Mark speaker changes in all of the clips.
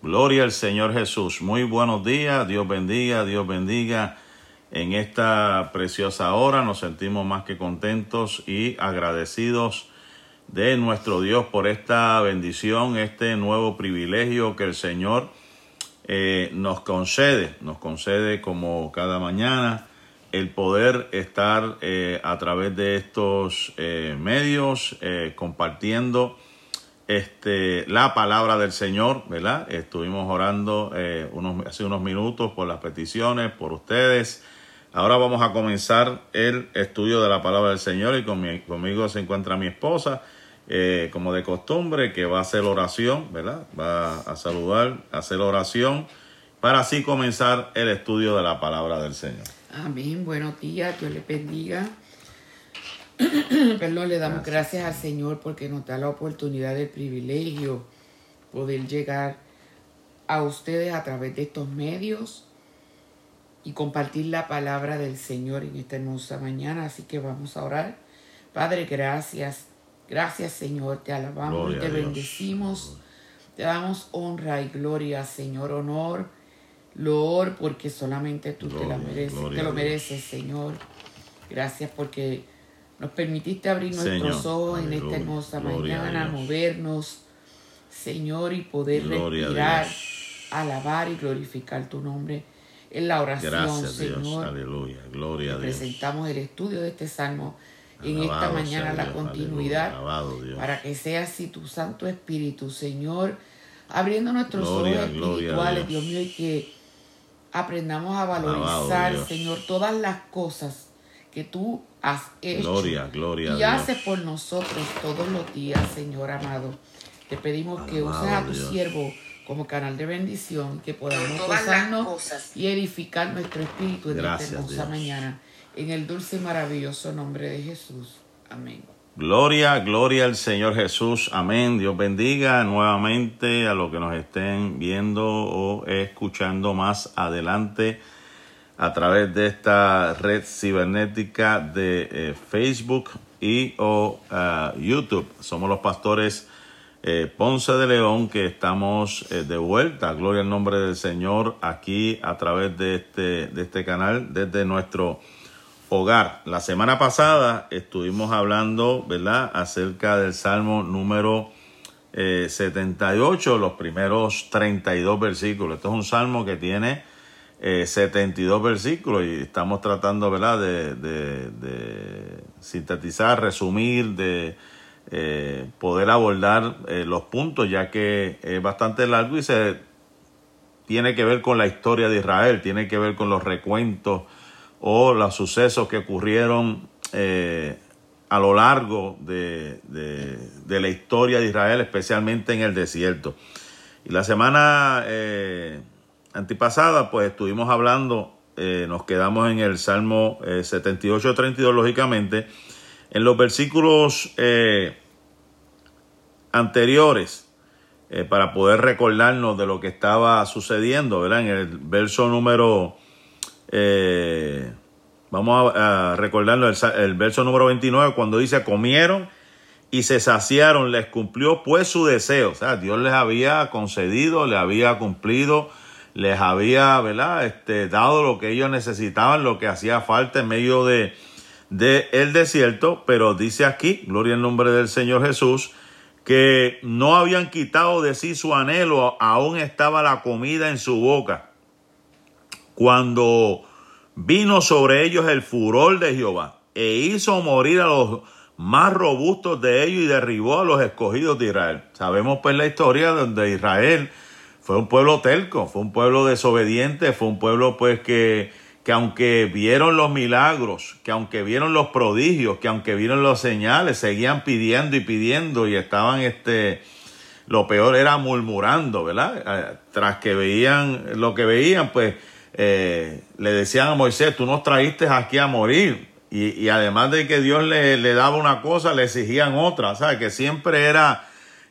Speaker 1: Gloria al Señor Jesús. Muy buenos días. Dios bendiga, Dios bendiga. En esta preciosa hora nos sentimos más que contentos y agradecidos de nuestro Dios por esta bendición, este nuevo privilegio que el Señor eh, nos concede, nos concede como cada mañana el poder estar eh, a través de estos eh, medios compartiendo este, la palabra del Señor, ¿verdad? Estuvimos orando eh, unos, hace unos minutos por las peticiones, por ustedes. Ahora vamos a comenzar el estudio de la palabra del Señor y conmigo se encuentra mi esposa, eh, como de costumbre, que va a hacer oración, ¿verdad? Va a saludar, a hacer oración, para así comenzar el estudio de la palabra del Señor.
Speaker 2: Amén, buenos días, Dios le bendiga. Perdón, le damos gracias. al Señor porque nos da la oportunidad, el privilegio, poder llegar a ustedes a través de estos medios y compartir la palabra del Señor en esta hermosa mañana. Así que vamos a orar. Padre, gracias. Gracias, Señor. Te alabamos y te bendecimos. Te damos honra y gloria, Señor. Honor, loor, porque solamente tú te, la mereces, te lo mereces, Señor. Gracias porque nos permitiste abrir nuestros ojos en esta hermosa mañana, movernos, Señor, y poder respirar, alabar y glorificar tu nombre en la oración, Señor.
Speaker 1: Aleluya. Gloria a Dios.
Speaker 2: Presentamos el estudio de este salmo en esta mañana, la continuidad, para que sea así tu Santo Espíritu, Señor, abriendo nuestros ojos espirituales, Dios. mío, y que aprendamos a valorizar, Señor, todas las cosas que tú has hecho
Speaker 1: gloria, gloria
Speaker 2: y haces por nosotros todos los días, Señor amado. Te pedimos que uses a tu siervo como canal de bendición, que podamos gozarnos y edificar nuestro espíritu en esta hermosa mañana. En el dulce y maravilloso nombre de Jesús. Amén.
Speaker 1: Gloria, gloria al Señor Jesús. Amén. Dios bendiga nuevamente a los que nos estén viendo o escuchando más adelante a través de esta red cibernética de eh, Facebook y o ah, YouTube. Somos los pastores eh, Ponce de León que estamos eh, de vuelta, gloria al nombre del Señor, aquí a través de este, de este canal, desde nuestro hogar. La semana pasada estuvimos hablando, ¿verdad?, acerca del Salmo número 78, los primeros 32 versículos. Esto es un salmo que tiene 72 eh, versículos y estamos tratando, ¿verdad?, de, sintetizar, resumir, de eh, poder abordar eh, los puntos, ya que es bastante largo y se tiene que ver con la historia de Israel, tiene que ver con los recuentos o los sucesos que ocurrieron a lo largo de, la historia de Israel, especialmente en el desierto. Y la semana antipasada, pues estuvimos hablando, eh, nos quedamos en el Salmo 78-32, eh, lógicamente, en los versículos eh, anteriores, para poder recordarnos de lo que estaba sucediendo, ¿verdad? En el verso número, vamos a, recordarnos el, el verso número 29, cuando dice, comieron y se saciaron, les cumplió pues su deseo. O sea, Dios les había concedido, le había cumplido les había, ¿verdad? Este, dado lo que ellos necesitaban, lo que hacía falta en medio de, de el desierto, pero dice aquí, gloria en nombre del Señor Jesús, que no habían quitado de sí su anhelo, aún estaba la comida en su boca. Cuando vino sobre ellos el furor de Jehová e hizo morir a los más robustos de ellos y derribó a los escogidos de Israel. Sabemos pues la historia donde Israel fue un pueblo telco, fue un pueblo desobediente, fue un pueblo pues que, que aunque vieron los milagros, que aunque vieron los prodigios, que aunque vieron los señales, seguían pidiendo y pidiendo y estaban este, lo peor era murmurando, ¿verdad? Eh, tras que veían lo que veían, pues eh, le decían a Moisés, tú nos traíste aquí a morir. Y, y además de que Dios le, le, daba una cosa, le exigían otra, ¿sabes? Que siempre era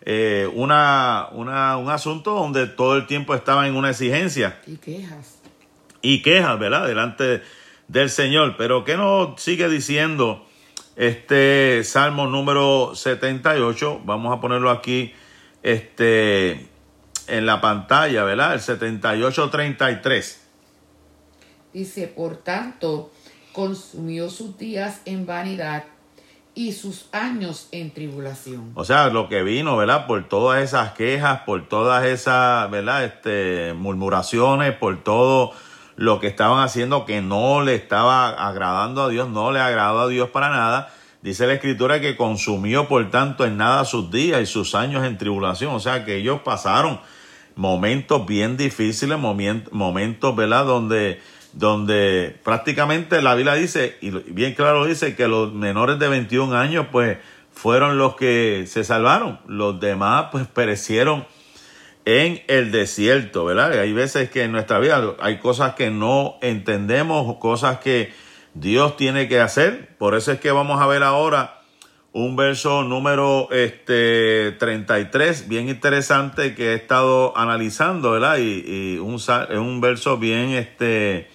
Speaker 1: eh, una, una, un asunto donde todo el tiempo estaba en una exigencia.
Speaker 2: Y quejas.
Speaker 1: Y quejas, ¿verdad? Delante del Señor. Pero ¿qué nos sigue diciendo este Salmo número 78? Vamos a ponerlo aquí este, en la pantalla, ¿verdad? El 7833.
Speaker 2: Dice, por tanto, consumió sus días en vanidad y sus años en tribulación.
Speaker 1: O sea, lo que vino, ¿verdad? Por todas esas quejas, por todas esas, ¿verdad? Este, murmuraciones, por todo lo que estaban haciendo que no le estaba agradando a Dios, no le agradó a Dios para nada. Dice la escritura que consumió por tanto en nada sus días y sus años en tribulación. O sea que ellos pasaron momentos bien difíciles, momentos, ¿verdad? Donde, donde prácticamente la Biblia dice, y bien claro dice, que los menores de 21 años pues fueron los que se salvaron. Los demás pues perecieron en el desierto, ¿verdad? Hay veces que en nuestra vida hay cosas que no entendemos, cosas que Dios tiene que hacer. Por eso es que vamos a ver ahora un verso número este, 33, bien interesante que he estado analizando, ¿verdad? Y, un, un verso bien este,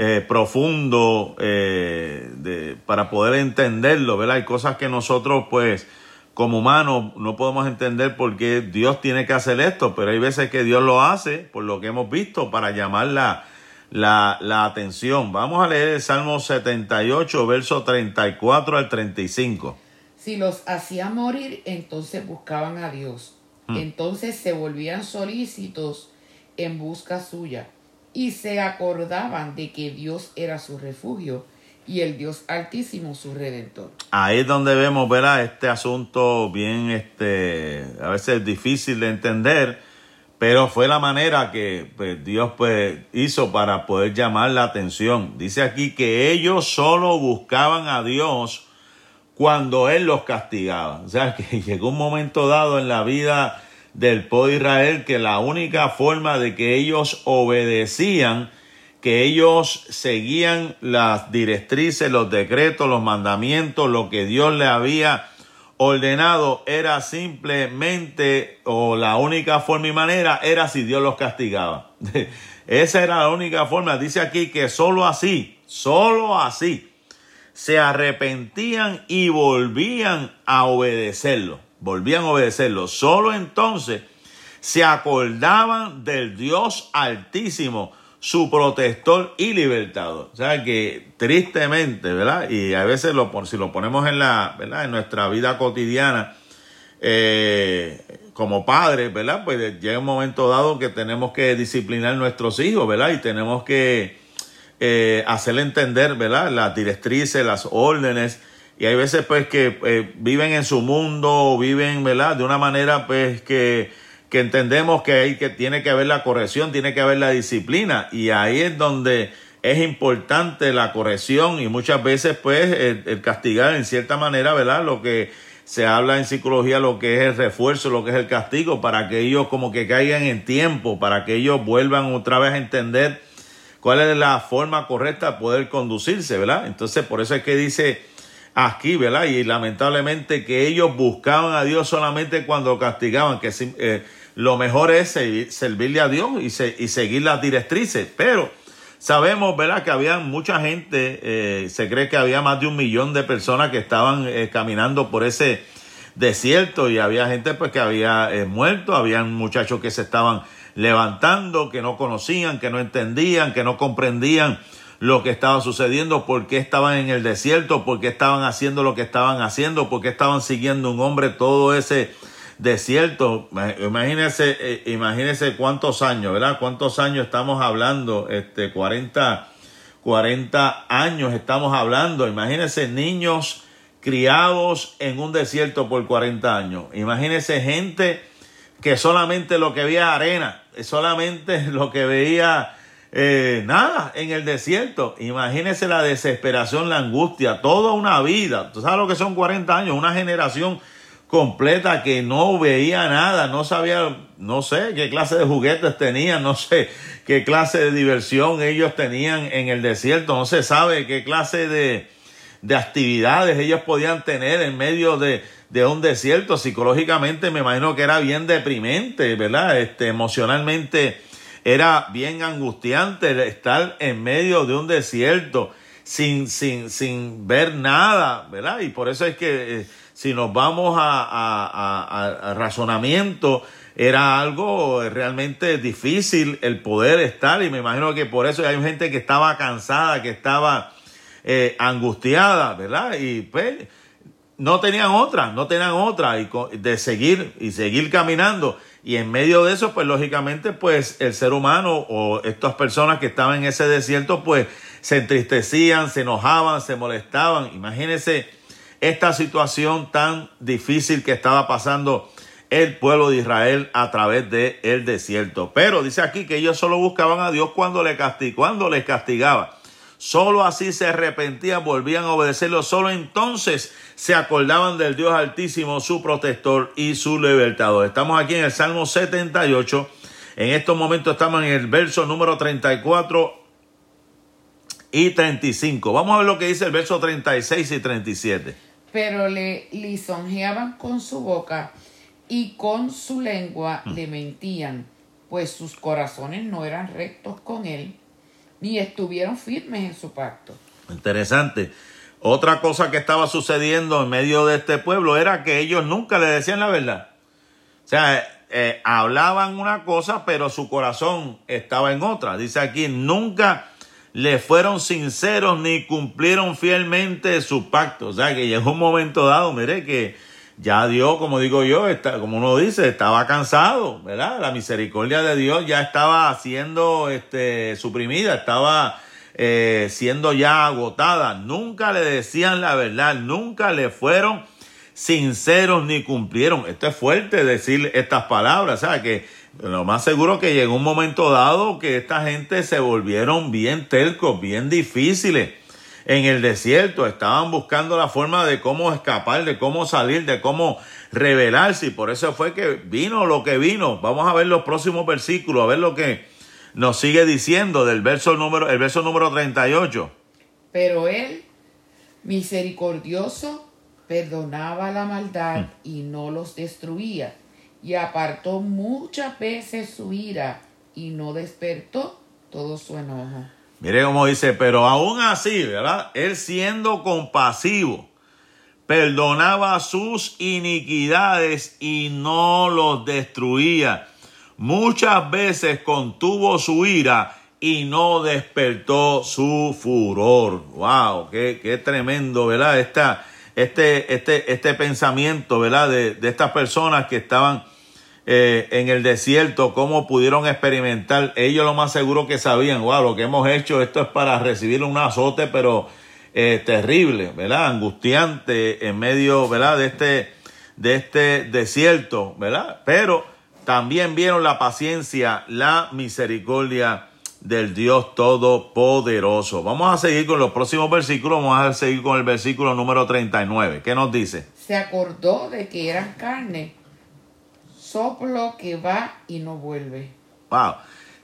Speaker 1: eh, profundo eh, de, para poder entenderlo, ¿verdad? Hay cosas que nosotros pues como humanos no podemos entender por qué Dios tiene que hacer esto, pero hay veces que Dios lo hace, por lo que hemos visto, para llamar la, la, atención. Vamos a leer el Salmo 78, verso 34 al 35.
Speaker 2: Si los hacía morir, entonces buscaban a Dios. Hmm. Entonces se volvían solícitos en busca suya y se acordaban de que Dios era su refugio y el Dios altísimo su redentor.
Speaker 1: Ahí es donde vemos, ¿verdad? Este asunto bien, este, a veces difícil de entender, pero fue la manera que pues, Dios pues, hizo para poder llamar la atención. Dice aquí que ellos solo buscaban a Dios cuando Él los castigaba. O sea, que llegó un momento dado en la vida del pueblo de Israel que la única forma de que ellos obedecían que ellos seguían las directrices, los decretos, los mandamientos, lo que Dios le había ordenado era simplemente, o la única forma y manera era si Dios los castigaba. Esa era la única forma. Dice aquí que solo así, solo así, se arrepentían y volvían a obedecerlo. Volvían a obedecerlo. Solo entonces se acordaban del Dios altísimo su protector y libertador. O sea que tristemente, ¿verdad? Y a veces lo, si lo ponemos en la, ¿verdad? En nuestra vida cotidiana, eh, como padres, ¿verdad? Pues llega un momento dado que tenemos que disciplinar nuestros hijos, ¿verdad? Y tenemos que eh, hacerle entender, ¿verdad? Las directrices, las órdenes. Y hay veces pues que eh, viven en su mundo, viven, ¿verdad? De una manera pues que que entendemos que, hay, que tiene que haber la corrección, tiene que haber la disciplina y ahí es donde es importante la corrección y muchas veces pues el, castigar en cierta manera, ¿verdad? Lo que se habla en psicología, lo que es el refuerzo, lo que es el castigo, para que ellos como que caigan en tiempo, para que ellos vuelvan otra vez a entender cuál es la forma correcta de poder conducirse, ¿verdad? Entonces por eso es que dice aquí, ¿verdad? Y lamentablemente que ellos buscaban a Dios solamente cuando castigaban, que eh, lo mejor es servirle a Dios y, seguir las directrices. Pero sabemos, ¿verdad?, que había mucha gente, eh, se cree que había más de un millón de personas que estaban eh, caminando por ese desierto y había gente pues que había muerto, había muchachos que se estaban levantando, que no conocían, que no entendían, que no comprendían lo que estaba sucediendo, por qué estaban en el desierto, por qué estaban haciendo lo que estaban haciendo, por qué estaban siguiendo un hombre todo ese desierto. Imagínense, eh, imagínense cuántos años, ¿verdad? Cuántos años estamos hablando, este, 40, 40 años estamos hablando. Imagínense niños criados en un desierto por 40 años. Imagínense gente que solamente lo que veía arena, solamente lo que veía eh, nada en el desierto. Imagínese la desesperación, la angustia, toda una vida. ¿Tú sabes lo que son 40 años? Una generación completa que no veía nada, no sabía, no sé qué clase de juguetes tenían, no sé qué clase de diversión ellos tenían en el desierto, no se sabe qué clase de, de actividades ellos podían tener en medio de, de un desierto. Psicológicamente me imagino que era bien deprimente, ¿verdad? Este, emocionalmente era bien angustiante estar en medio de un desierto sin, sin, sin ver nada, ¿verdad? Y por eso es que eh, si nos vamos a, a, razonamiento, era algo realmente difícil el poder estar y me imagino que por eso hay gente que estaba cansada, que estaba eh, angustiada, ¿verdad? Y pues no tenían otra, no tenían otra y de seguir y seguir caminando. Y en medio de eso, pues lógicamente, pues el ser humano o estas personas que estaban en ese desierto, pues se entristecían, se enojaban, se molestaban. Imagínense esta situación tan difícil que estaba pasando el pueblo de Israel a través del el desierto. Pero dice aquí que ellos solo buscaban a Dios cuando le cuando les castigaba. Solo así se arrepentían, volvían a obedecerlo. Solo entonces se acordaban del Dios Altísimo, su protector y su libertador. Estamos aquí en el Salmo 78. En estos momentos estamos en el verso número 34 y 35. Vamos a ver lo que dice el verso 36 y 37.
Speaker 2: Pero le lisonjeaban con su boca y con su lengua le mentían, pues sus corazones no eran rectos con él, ni estuvieron firmes en su pacto.
Speaker 1: Interesante. Otra cosa que estaba sucediendo en medio de este pueblo era que ellos nunca le decían la verdad. O sea, eh, hablaban una cosa, pero su corazón estaba en otra. Dice aquí, nunca le fueron sinceros ni cumplieron fielmente su pacto. O sea, que llegó un momento dado, mire, que ya Dios, como digo yo, está, como uno dice, estaba cansado, ¿verdad? La misericordia de Dios ya estaba siendo este, suprimida, estaba eh, siendo ya agotada. Nunca le decían la verdad, nunca le fueron sinceros ni cumplieron. Esto es fuerte decir estas palabras, ¿sabes? Que lo más seguro que llegó un momento dado que esta gente se volvieron bien telcos, bien difíciles en el desierto, estaban buscando la forma de cómo escapar, de cómo salir, de cómo rebelarse. Y por eso fue que vino lo que vino. Vamos a ver los próximos versículos, a ver lo que nos sigue diciendo del verso número, el verso número 38.
Speaker 2: Pero él, misericordioso, perdonaba la maldad hmm. y no los destruía, y apartó muchas veces su ira y no despertó todo su enojo.
Speaker 1: Mire cómo dice, pero aún así, ¿verdad? Él siendo compasivo, perdonaba sus iniquidades y no los destruía. Muchas veces contuvo su ira y no despertó su furor. ¡Wow! ¡Qué, qué tremendo, ¿verdad? Esta, este, este, este pensamiento, ¿verdad? De, de estas personas que estaban eh, en el desierto, cómo pudieron experimentar. Ellos lo más seguro que sabían, wow, lo que hemos hecho, esto es para recibir un azote, pero eh, terrible, ¿verdad? Angustiante en medio, ¿verdad? De este, de este desierto, ¿verdad? Pero también vieron la paciencia, la misericordia del Dios Todopoderoso. Vamos a seguir con los próximos versículos, vamos a seguir con el versículo número 39. ¿Qué nos dice?
Speaker 2: Se acordó de que eran carne soplo que va y no vuelve.
Speaker 1: Wow.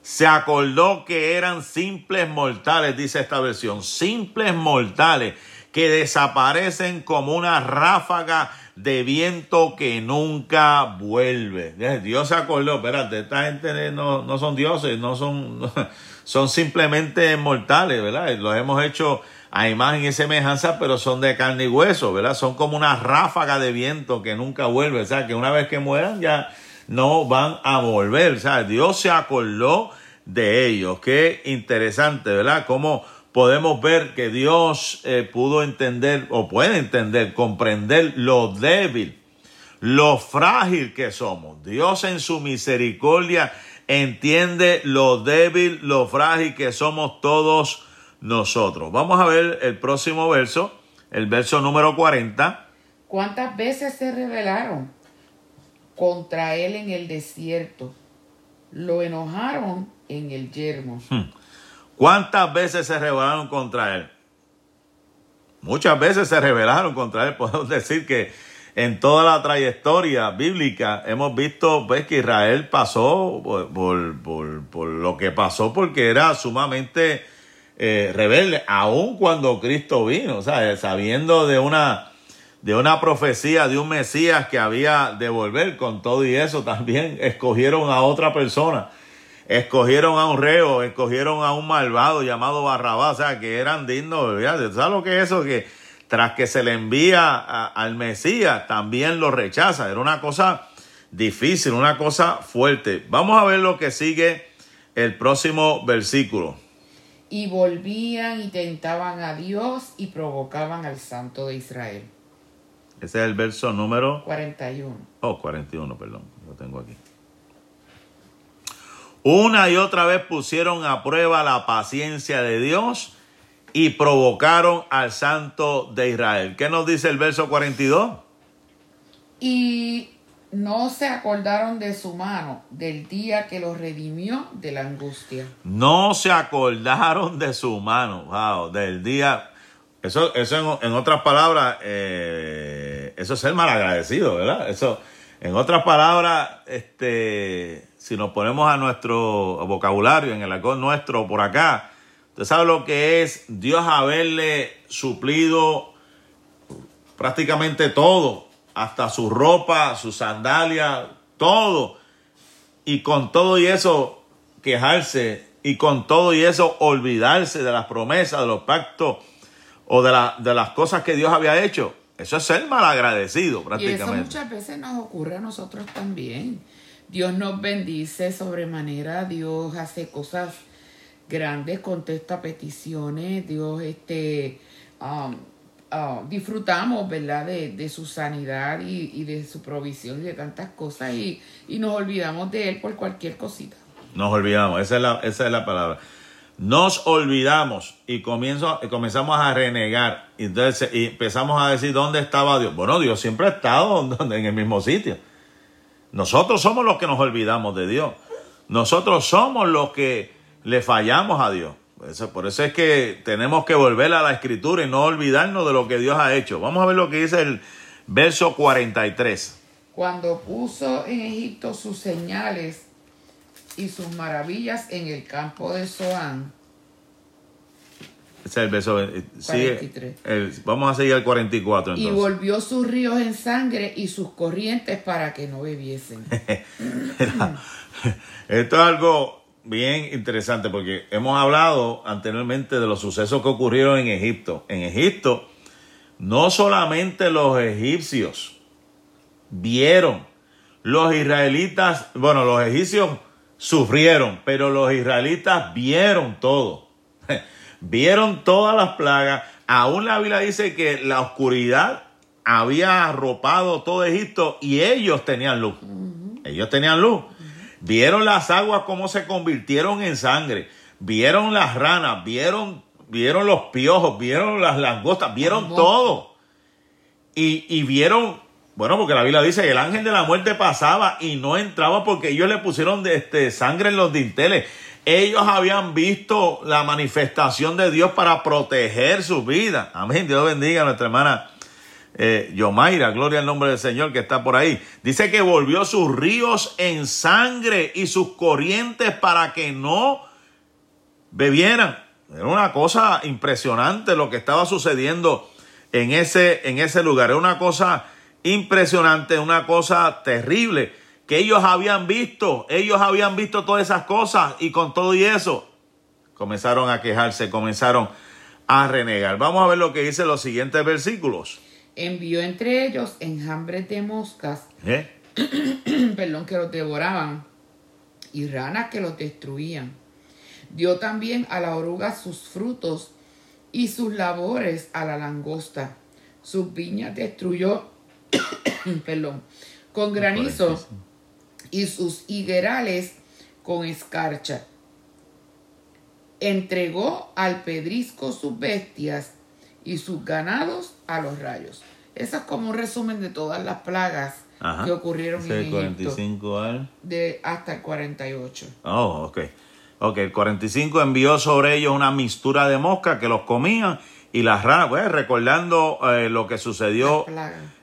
Speaker 1: Se acordó que eran simples mortales, dice esta versión, simples mortales que desaparecen como una ráfaga de viento que nunca vuelve. Dios se acordó, espérate, esta gente no, no son dioses, no son, son simplemente mortales, ¿verdad? Los hemos hecho a imagen y semejanza, pero son de carne y hueso, ¿verdad? Son como una ráfaga de viento que nunca vuelve, o sea, que una vez que mueran ya no van a volver, o sea, Dios se acordó de ellos. Qué interesante, ¿verdad? Cómo podemos ver que Dios eh, pudo entender o puede entender, comprender lo débil, lo frágil que somos. Dios en su misericordia entiende lo débil, lo frágil que somos todos nosotros. Vamos a ver el próximo verso, el verso número 40.
Speaker 2: ¿Cuántas veces se rebelaron contra él en el desierto? Lo enojaron en el yermo. Hmm.
Speaker 1: ¿Cuántas veces se rebelaron contra él? Muchas veces se rebelaron contra él. Podemos decir que en toda la trayectoria bíblica hemos visto pues, que Israel pasó por, por, lo que pasó porque era sumamente eh, rebelde, aun cuando Cristo vino, sea, sabiendo de una, de una profecía de un Mesías que había de volver con todo y eso, también escogieron a otra persona, escogieron a un reo, escogieron a un malvado llamado Barrabás, o sea, que eran dignos, ¿sabes lo que es eso? Que tras que se le envía al Mesías, también lo rechaza, era una cosa difícil, una cosa fuerte. Vamos a ver lo que sigue el próximo versículo.
Speaker 2: Y volvían y tentaban a Dios y provocaban al Santo de Israel.
Speaker 1: Ese es el verso número
Speaker 2: 41.
Speaker 1: Oh, 41, perdón, lo tengo aquí. Una y otra vez pusieron a prueba la paciencia de Dios y provocaron al Santo de Israel. ¿Qué nos dice el verso 42?
Speaker 2: Y no se acordaron de su mano del día que los redimió de la angustia.
Speaker 1: No se acordaron de su mano, wow, del día. Eso, eso en, otras palabras, eh, eso es ser malagradecido, ¿verdad? Eso, en otras palabras, este, si nos ponemos a nuestro vocabulario, en el argot nuestro por acá, usted sabe lo que es Dios haberle suplido prácticamente todo hasta su ropa, su sandalia, todo. Y con todo y eso quejarse y con todo y eso olvidarse de las promesas, de los pactos o de, la, de las cosas que Dios había hecho. Eso es ser malagradecido prácticamente.
Speaker 2: Y eso muchas veces nos ocurre a nosotros también. Dios nos bendice sobremanera, Dios hace cosas grandes, contesta peticiones, Dios este um, Ah, disfrutamos, ¿verdad?, de, su sanidad y, de su provisión y de tantas cosas y, nos olvidamos de Él por cualquier cosita.
Speaker 1: Nos olvidamos, esa es la, esa es la palabra. Nos olvidamos y comienzo, comenzamos a renegar. Entonces y empezamos a decir, ¿dónde estaba Dios? Bueno, Dios siempre ha estado en el mismo sitio. Nosotros somos los que nos olvidamos de Dios. Nosotros somos los que le fallamos a Dios por eso es que tenemos que volver a la escritura y no olvidarnos de lo que Dios ha hecho. Vamos a ver lo que dice el verso 43.
Speaker 2: Cuando puso en Egipto sus señales y sus maravillas en el campo de Zoán.
Speaker 1: Ese es el verso 43. Eh, vamos a seguir al 44
Speaker 2: Y volvió sus ríos en sangre y sus corrientes para que no bebiesen.
Speaker 1: esto es algo bien interesante porque hemos hablado anteriormente de los sucesos que ocurrieron en Egipto. En Egipto, no solamente los egipcios vieron, los israelitas, bueno, los egipcios sufrieron, pero los israelitas vieron todo. vieron todas las plagas. Aún la Biblia dice que la oscuridad había arropado todo Egipto y ellos tenían luz. Ellos tenían luz. Vieron las aguas cómo se convirtieron en sangre. Vieron las ranas, vieron, vieron los piojos, vieron las langostas, vieron todo. Y, y vieron, bueno, porque la Biblia dice el ángel de la muerte pasaba y no entraba porque ellos le pusieron de, este, sangre en los dinteles. Ellos habían visto la manifestación de Dios para proteger su vida. Amén. Dios bendiga a nuestra hermana eh, Yomaira, gloria al nombre del Señor que está por ahí. Dice que volvió sus ríos en sangre y sus corrientes para que no bebieran. Era una cosa impresionante lo que estaba sucediendo en ese, en ese lugar. Era una cosa impresionante, una cosa terrible que ellos habían visto. Ellos habían visto todas esas cosas y con todo y eso comenzaron a quejarse, comenzaron a renegar. Vamos a ver lo que dice los siguientes versículos
Speaker 2: envió entre ellos enjambres de moscas,
Speaker 1: ¿Eh?
Speaker 2: perdón, que los devoraban, y ranas que los destruían. Dio también a la oruga sus frutos y sus labores a la langosta. Sus viñas destruyó, perdón, con granizo y sus higuerales con escarcha. Entregó al pedrisco sus bestias y sus ganados a los rayos. Eso es como un resumen de todas las plagas que ocurrieron en Egipto.
Speaker 1: 45 al...
Speaker 2: De hasta el 48.
Speaker 1: Oh, ok. Ok, el 45 envió sobre ellos una mistura de mosca que los comían y las ranas, pues recordando eh, lo que sucedió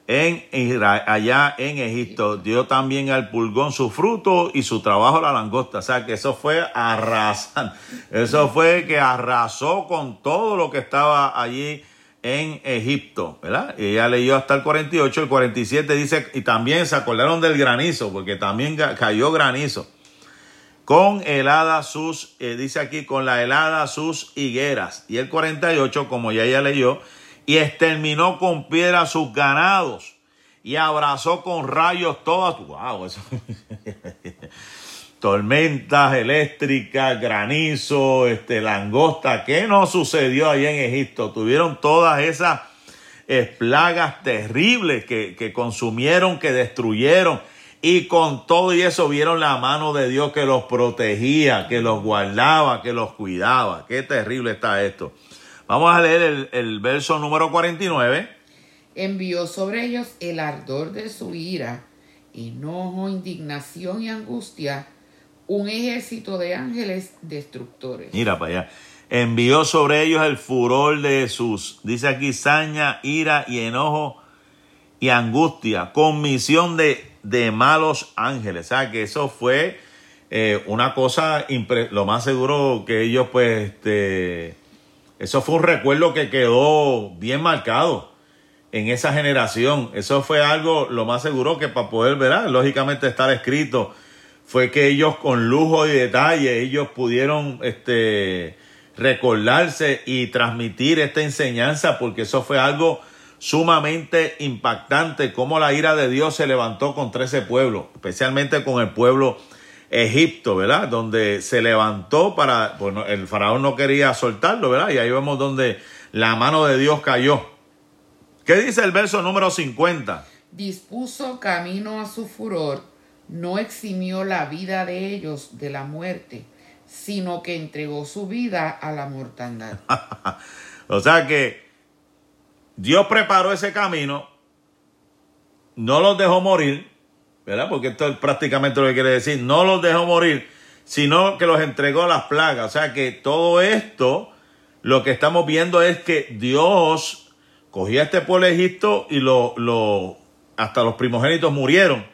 Speaker 1: en Israel, allá en Egipto, dio también al pulgón su fruto y su trabajo la langosta. O sea que eso fue arrasando. Eso fue que arrasó con todo lo que estaba allí en Egipto, ¿verdad? Y ella leyó hasta el 48, el 47 dice, y también se acordaron del granizo, porque también cayó granizo. Con helada sus, eh, dice aquí, con la helada sus higueras. Y el 48, como ya ella leyó, y exterminó con piedra sus ganados y abrazó con rayos todas. ¡Wow! Eso. Tormentas eléctricas, granizo, este, langosta. ¿Qué no sucedió allá en Egipto? Tuvieron todas esas eh, plagas terribles que, que consumieron, que destruyeron. Y con todo y eso vieron la mano de Dios que los protegía, que los guardaba, que los cuidaba. Qué terrible está esto. Vamos a leer el, el verso número 49.
Speaker 2: Envió sobre ellos el ardor de su ira, enojo, indignación y angustia, un ejército de ángeles destructores.
Speaker 1: Mira para allá. Envió sobre ellos el furor de sus, dice aquí, saña, ira y enojo y angustia, con misión de de malos ángeles. O sea, que eso fue eh, una cosa, lo más seguro que ellos, pues, este, eso fue un recuerdo que quedó bien marcado en esa generación. Eso fue algo, lo más seguro que para poder ver, lógicamente estar escrito, fue que ellos con lujo y detalle, ellos pudieron, este, recordarse y transmitir esta enseñanza, porque eso fue algo sumamente impactante cómo la ira de Dios se levantó contra ese pueblo, especialmente con el pueblo Egipto, ¿verdad? Donde se levantó para, bueno, el faraón no quería soltarlo, ¿verdad? Y ahí vemos donde la mano de Dios cayó. ¿Qué dice el verso número 50?
Speaker 2: Dispuso camino a su furor, no eximió la vida de ellos de la muerte, sino que entregó su vida a la mortandad.
Speaker 1: o sea que Dios preparó ese camino, no los dejó morir, ¿verdad? Porque esto es prácticamente lo que quiere decir, no los dejó morir, sino que los entregó a las plagas. O sea que todo esto, lo que estamos viendo es que Dios cogió a este pueblo de Egipto y lo, lo, hasta los primogénitos murieron.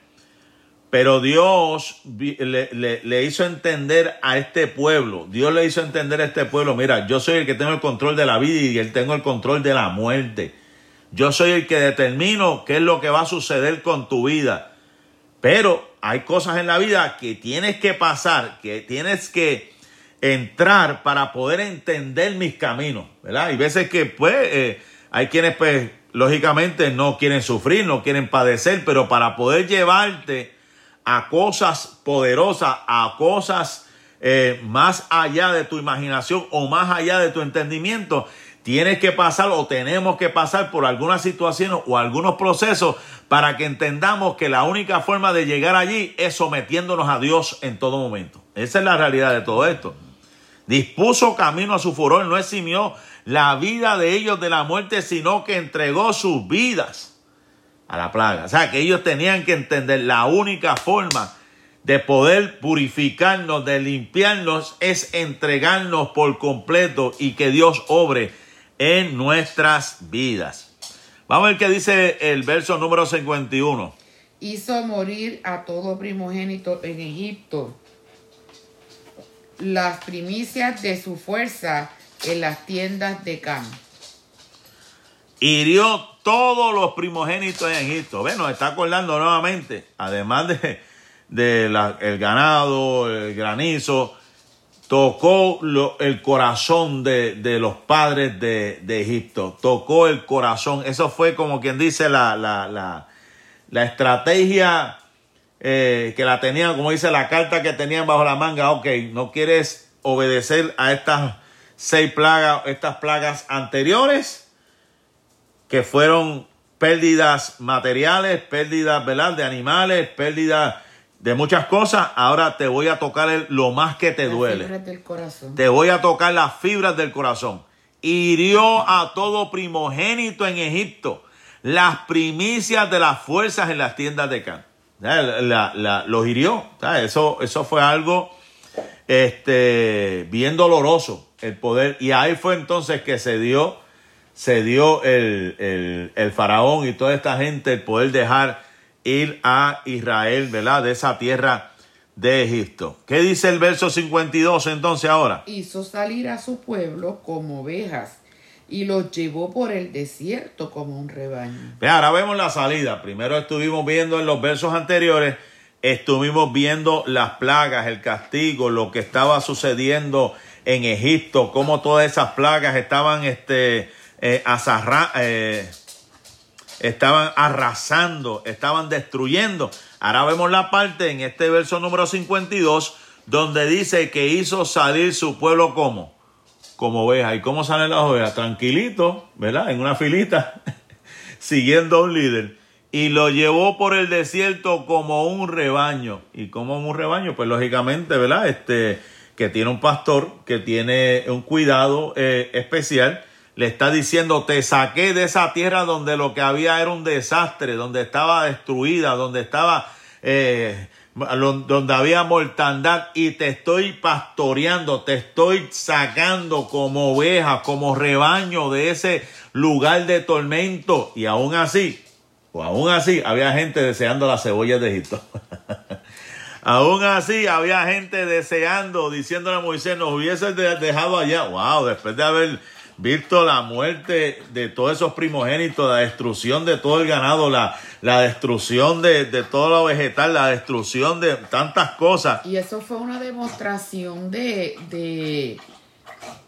Speaker 1: Pero Dios le, le, hizo entender a este pueblo, Dios le hizo entender a este pueblo, mira, yo soy el que tengo el control de la vida y él tengo el control de la muerte. Yo soy el que determino qué es lo que va a suceder con tu vida. Pero hay cosas en la vida que tienes que pasar, que tienes que entrar para poder entender mis caminos, ¿verdad? Hay veces que, pues, eh, hay quienes, pues, lógicamente no quieren sufrir, no quieren padecer, pero para poder llevarte a cosas poderosas, a cosas eh, más allá de tu imaginación o más allá de tu entendimiento, tienes que pasar o tenemos que pasar por algunas situaciones o algunos procesos para que entendamos que la única forma de llegar allí es sometiéndonos a Dios en todo momento. Esa es la realidad de todo esto. Dispuso camino a su furor, no eximió la vida de ellos de la muerte, sino que entregó sus vidas a la plaga. O sea, que ellos tenían que entender la única forma de poder purificarnos, de limpiarnos, es entregarnos por completo y que Dios obre en nuestras vidas. Vamos a ver qué dice el verso número 51.
Speaker 2: Hizo morir a todo primogénito en Egipto, las primicias de su fuerza en las tiendas de Cam.
Speaker 1: Hirió todos los primogénitos en Egipto. Bueno, está acordando nuevamente, además de, el ganado, el granizo, tocó el corazón de, los padres de, Egipto, tocó el corazón. Eso fue como quien dice la, la, la, estrategia eh, que la tenían, como dice la carta que tenían bajo la manga. Ok, no quieres obedecer a estas seis plagas, estas plagas anteriores que fueron pérdidas materiales, pérdidas ¿verdad? de animales, pérdidas de muchas cosas. Ahora te voy a tocar lo más que te duele.
Speaker 2: Del corazón.
Speaker 1: Te voy a tocar las fibras del corazón. Hirió a todo primogénito en Egipto las primicias de las fuerzas en las tiendas de Can. La, los hirió. Eso, eso fue algo este, bien doloroso el poder. Y ahí fue entonces que se dio se dio el, faraón y toda esta gente el poder dejar ir a Israel, ¿verdad? De esa tierra de Egipto. ¿Qué dice el verso 52 entonces ahora?
Speaker 2: Hizo salir a su pueblo como ovejas y los llevó por el desierto como un rebaño.
Speaker 1: ahora vemos la salida. Primero estuvimos viendo en los versos anteriores, estuvimos viendo las plagas, el castigo, lo que estaba sucediendo en Egipto, cómo todas esas plagas estaban este, eh, eh, estaban arrasando, estaban destruyendo. Ahora vemos la parte en este verso número 52 donde dice que hizo salir su pueblo como, como oveja. ¿Y cómo salen las ovejas? Tranquilito, ¿verdad? En una filita, siguiendo a un líder. Y lo llevó por el desierto como un rebaño. ¿Y como un rebaño? Pues lógicamente, ¿verdad? Este, que tiene un pastor, que tiene un cuidado eh, especial le está diciendo, te saqué de esa tierra donde lo que había era un desastre, donde estaba destruida, donde estaba, eh, donde había mortandad y te estoy pastoreando, te estoy sacando como oveja, como rebaño de ese lugar de tormento. Y aún así, o aún así, había gente deseando las cebollas de Egipto. Aún así, había gente deseando, diciéndole a Moisés, nos hubiese dejado allá. Wow, después de haber visto la muerte de todos esos primogénitos, la destrucción de todo el ganado, la, la destrucción de, de todo lo vegetal, la destrucción de tantas cosas.
Speaker 2: Y eso fue una demostración de, de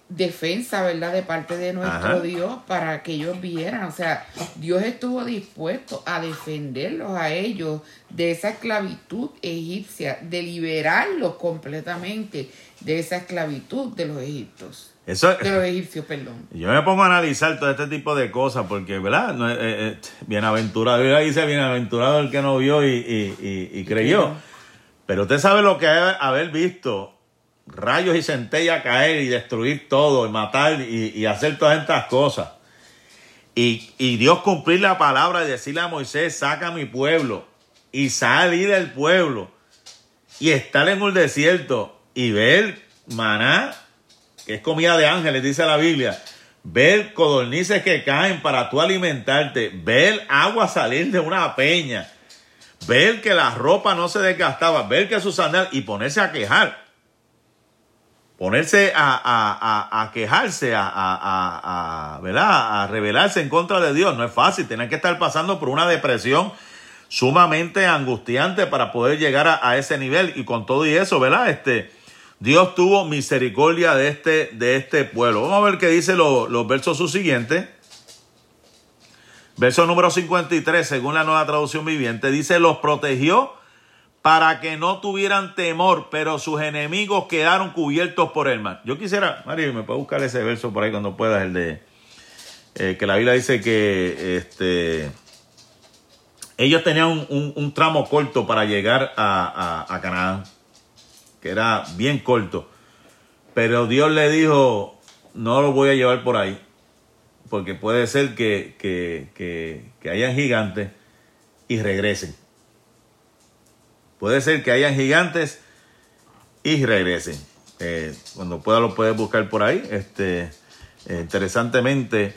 Speaker 2: defensa, ¿verdad? De parte de nuestro Dios para que ellos vieran. O sea, Dios estuvo dispuesto a defenderlos a ellos de esa esclavitud egipcia, de liberarlos completamente de esa esclavitud de los egipcios.
Speaker 1: Eso,
Speaker 2: de los egipcios, perdón.
Speaker 1: Yo me pongo a analizar todo este tipo de cosas porque, ¿verdad? No, eh, eh, bienaventurado, dice bienaventurado el que no vio y, creyó. Pero usted sabe lo que es haber visto rayos y centellas caer y destruir todo y matar y, hacer todas estas cosas. Y, y, Dios cumplir la palabra y decirle a Moisés, saca a mi pueblo y salir del pueblo y estar en un desierto y ver maná que es comida de ángeles, dice la Biblia. Ver codornices que caen para tú alimentarte. Ver agua salir de una peña. Ver que la ropa no se desgastaba. Ver que sus sandalias. Y ponerse a quejar. Ponerse a, quejarse, a, a, ¿verdad? a rebelarse en contra de Dios. No es fácil. Tienen que estar pasando por una depresión sumamente angustiante para poder llegar a, ese nivel. Y con todo y eso, ¿verdad? Este Dios tuvo misericordia de este, de este pueblo. Vamos a ver qué dice los versos subsiguientes. Verso número 53, según la nueva traducción viviente, dice, los protegió para que no tuvieran temor, pero sus enemigos quedaron cubiertos por el mar. Yo quisiera, Mario, me puede buscar ese verso por ahí cuando puedas, el de eh, que la Biblia dice que este, ellos tenían un, tramo corto para llegar a, a Canaán que era bien corto. Pero Dios le dijo, no lo voy a llevar por ahí, porque puede ser que, que, hayan gigantes y regresen. Puede ser que hayan gigantes y regresen. Eh, cuando pueda lo puedes buscar por ahí. Este, eh, interesantemente,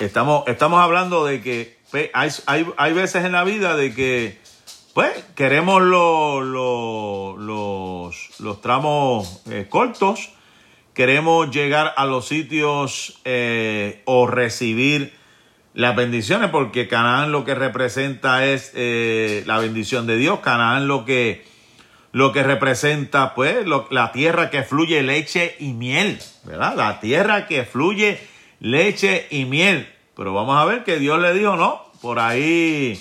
Speaker 1: estamos, estamos hablando de que hay, hay, hay veces en la vida de que pues queremos los, los, tramos eh, cortos, queremos llegar a los sitios o recibir las bendiciones, porque Canaán lo que representa es eh, la bendición de Dios, Canaán lo que, lo que representa, pues, la tierra que fluye leche y miel, ¿verdad? La tierra que fluye leche y miel. Pero vamos a ver que Dios le dijo, no, por ahí